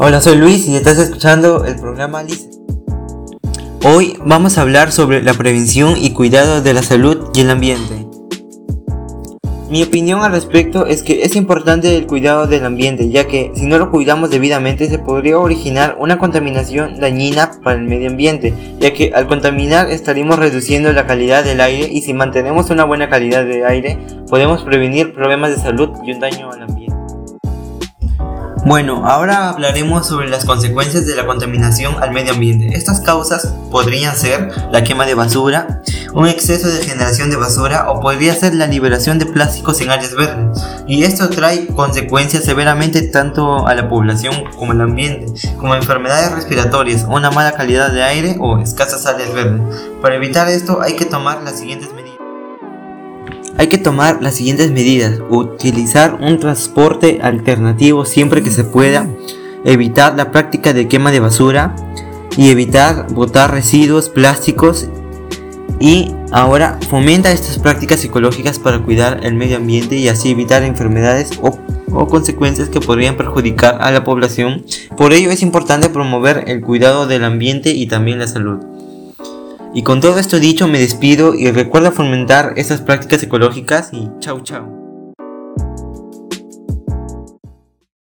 Hola, soy Luis y estás escuchando el programa Lice. Hoy vamos a hablar sobre la prevención y cuidado de la salud y el ambiente. Mi opinión al respecto es que es importante el cuidado del ambiente, ya que si no lo cuidamos debidamente se podría originar una contaminación dañina para el medio ambiente, ya que al contaminar estaríamos reduciendo la calidad del aire y si mantenemos una buena calidad de aire podemos prevenir problemas de salud y un daño al ambiente. Bueno, ahora hablaremos sobre las consecuencias de la contaminación al medio ambiente. Estas causas podrían ser la quema de basura, un exceso de generación de basura o podría ser la liberación de plásticos en áreas verdes. Y esto trae consecuencias severamente tanto a la población como al ambiente, como enfermedades respiratorias, una mala calidad de aire o escasas áreas verdes. Para evitar esto hay que tomar las siguientes medidas. Hay que tomar las siguientes medidas. Utilizar un transporte alternativo siempre que se pueda. Evitar la práctica de quema de basura. Y evitar botar residuos plásticos. Y ahora fomenta estas prácticas ecológicas para cuidar el medio ambiente y así evitar enfermedades o, o consecuencias que podrían perjudicar a la población. Por ello es importante promover el cuidado del ambiente y también la salud. Y con todo esto dicho me despido y recuerda fomentar esas prácticas ecológicas y chau chau.